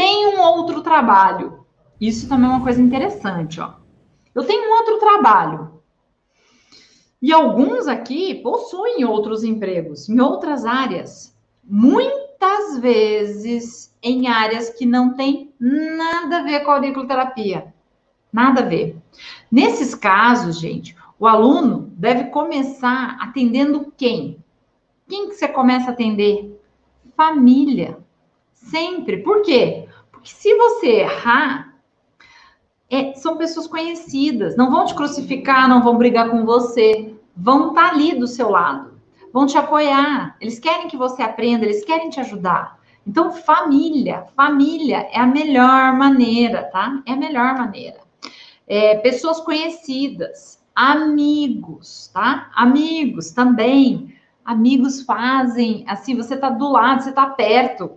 tem um outro trabalho. Isso também é uma coisa interessante, ó. Eu tenho um outro trabalho. E alguns aqui possuem outros empregos em outras áreas. Muitas vezes em áreas que não tem nada a ver com a auriculoterapia. Nada a ver. Nesses casos, gente, o aluno deve começar atendendo quem? Quem que você começa a atender? Família. Sempre. Por quê? Se você errar, é, são pessoas conhecidas, não vão te crucificar, não vão brigar com você, vão estar tá ali do seu lado, vão te apoiar, eles querem que você aprenda, eles querem te ajudar. Então, família, família é a melhor maneira, tá? É a melhor maneira. É, pessoas conhecidas, amigos, tá? Amigos também. Amigos fazem, assim, você tá do lado, você tá perto.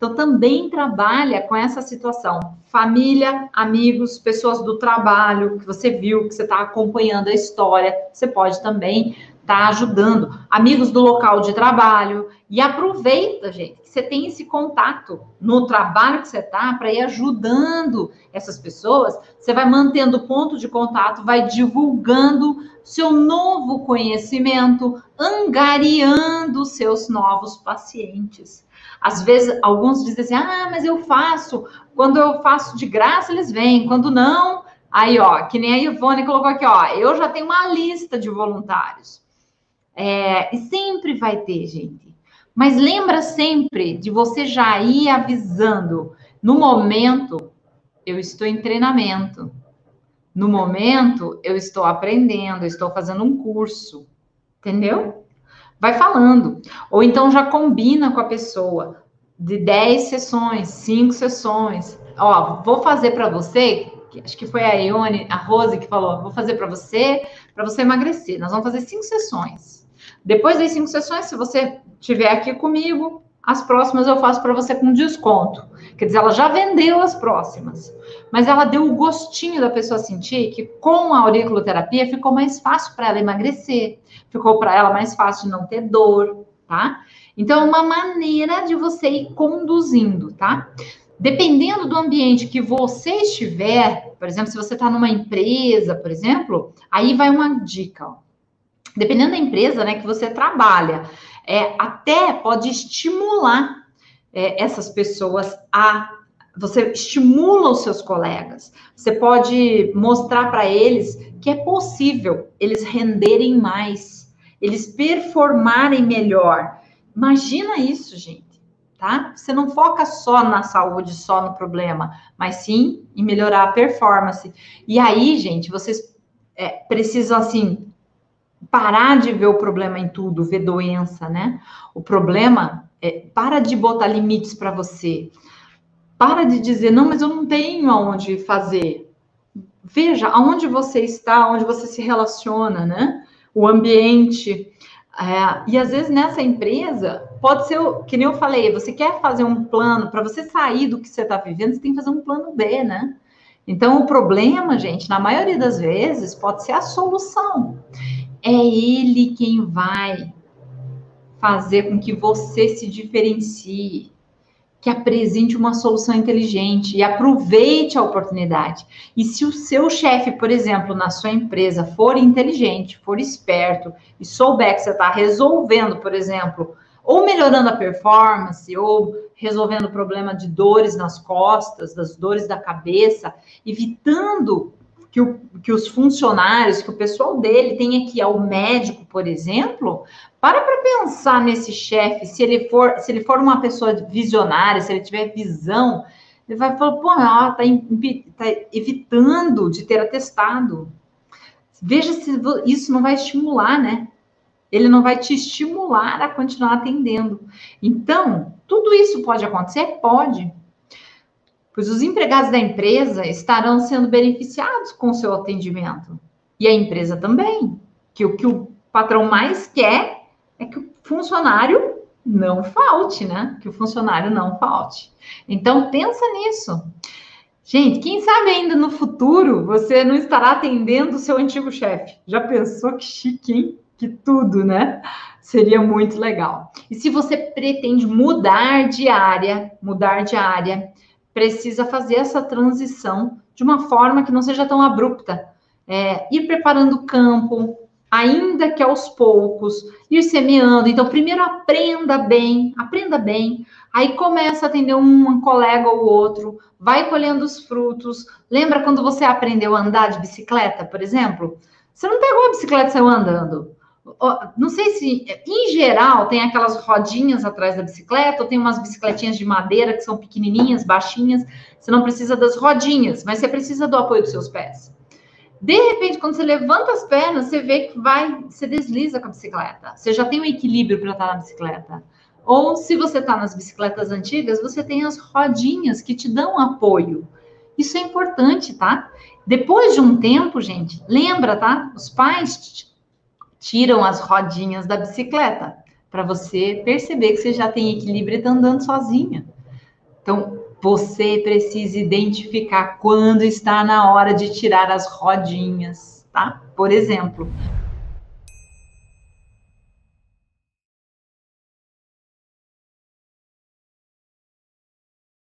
Então, também trabalha com essa situação. Família, amigos, pessoas do trabalho, que você viu, que você está acompanhando a história, você pode também estar tá ajudando. Amigos do local de trabalho. E aproveita, gente, que você tem esse contato no trabalho que você está para ir ajudando essas pessoas. Você vai mantendo ponto de contato, vai divulgando seu novo conhecimento, angariando seus novos pacientes. Às vezes, alguns dizem assim: ah, mas eu faço, quando eu faço de graça, eles vêm, quando não. Aí, ó, que nem a Ivone colocou aqui, ó, eu já tenho uma lista de voluntários. É, e sempre vai ter, gente. Mas lembra sempre de você já ir avisando. No momento, eu estou em treinamento. No momento, eu estou aprendendo, estou fazendo um curso. Entendeu? Vai falando. Ou então já combina com a pessoa de 10 sessões, 5 sessões. Ó, vou fazer para você, acho que foi a Ione, a Rose que falou, vou fazer para você, para você emagrecer. Nós vamos fazer cinco sessões. Depois das cinco sessões, se você estiver aqui comigo, as próximas eu faço para você com desconto. Quer dizer, ela já vendeu as próximas, mas ela deu o gostinho da pessoa sentir que com a auriculoterapia ficou mais fácil para ela emagrecer, ficou para ela mais fácil não ter dor, tá? Então, é uma maneira de você ir conduzindo, tá? Dependendo do ambiente que você estiver, por exemplo, se você está numa empresa, por exemplo, aí vai uma dica, ó. Dependendo da empresa, né, que você trabalha, é, até pode estimular é, essas pessoas a. Você estimula os seus colegas, você pode mostrar para eles que é possível eles renderem mais, eles performarem melhor. Imagina isso, gente, tá? Você não foca só na saúde, só no problema, mas sim em melhorar a performance. E aí, gente, vocês é, precisam, assim, parar de ver o problema em tudo, ver doença, né? O problema é para de botar limites para você. Para de dizer, não, mas eu não tenho aonde fazer. Veja aonde você está, onde você se relaciona, né? O ambiente. É, e às vezes nessa empresa, pode ser, que nem eu falei, você quer fazer um plano, para você sair do que você está vivendo, você tem que fazer um plano B, né? Então, o problema, gente, na maioria das vezes, pode ser a solução é ele quem vai fazer com que você se diferencie, que apresente uma solução inteligente e aproveite a oportunidade. E se o seu chefe, por exemplo, na sua empresa, for inteligente, for esperto e souber que você está resolvendo, por exemplo, ou melhorando a performance, ou resolvendo o problema de dores nas costas, das dores da cabeça, evitando que, o, que os funcionários, que o pessoal dele tenha que ir ao médico, por exemplo, para para pensar nesse chefe, se ele for, se ele for uma pessoa visionária, se ele tiver visão, ele vai falar, pô, ela está tá evitando de ter atestado. Veja se isso não vai estimular, né? Ele não vai te estimular a continuar atendendo. Então, tudo isso pode acontecer? Pode pois os empregados da empresa estarão sendo beneficiados com o seu atendimento. E a empresa também. Que o que o patrão mais quer é que o funcionário não falte, né? Que o funcionário não falte. Então, pensa nisso. Gente, quem sabe ainda no futuro você não estará atendendo o seu antigo chefe. Já pensou que chique, hein? Que tudo, né? Seria muito legal. E se você pretende mudar de área, mudar de área, precisa fazer essa transição de uma forma que não seja tão abrupta. É, ir preparando o campo, ainda que aos poucos, ir semeando. Então, primeiro aprenda bem, aprenda bem, aí começa a atender um colega ou outro, vai colhendo os frutos. Lembra quando você aprendeu a andar de bicicleta, por exemplo? Você não pegou a bicicleta e saiu andando. Não sei se, em geral, tem aquelas rodinhas atrás da bicicleta, ou tem umas bicicletinhas de madeira que são pequenininhas, baixinhas. Você não precisa das rodinhas, mas você precisa do apoio dos seus pés. De repente, quando você levanta as pernas, você vê que vai, você desliza com a bicicleta. Você já tem um equilíbrio para estar na bicicleta. Ou se você está nas bicicletas antigas, você tem as rodinhas que te dão apoio. Isso é importante, tá? Depois de um tempo, gente, lembra, tá? Os pais tiram as rodinhas da bicicleta para você perceber que você já tem equilíbrio e está andando sozinha. Então, você precisa identificar quando está na hora de tirar as rodinhas, tá? Por exemplo,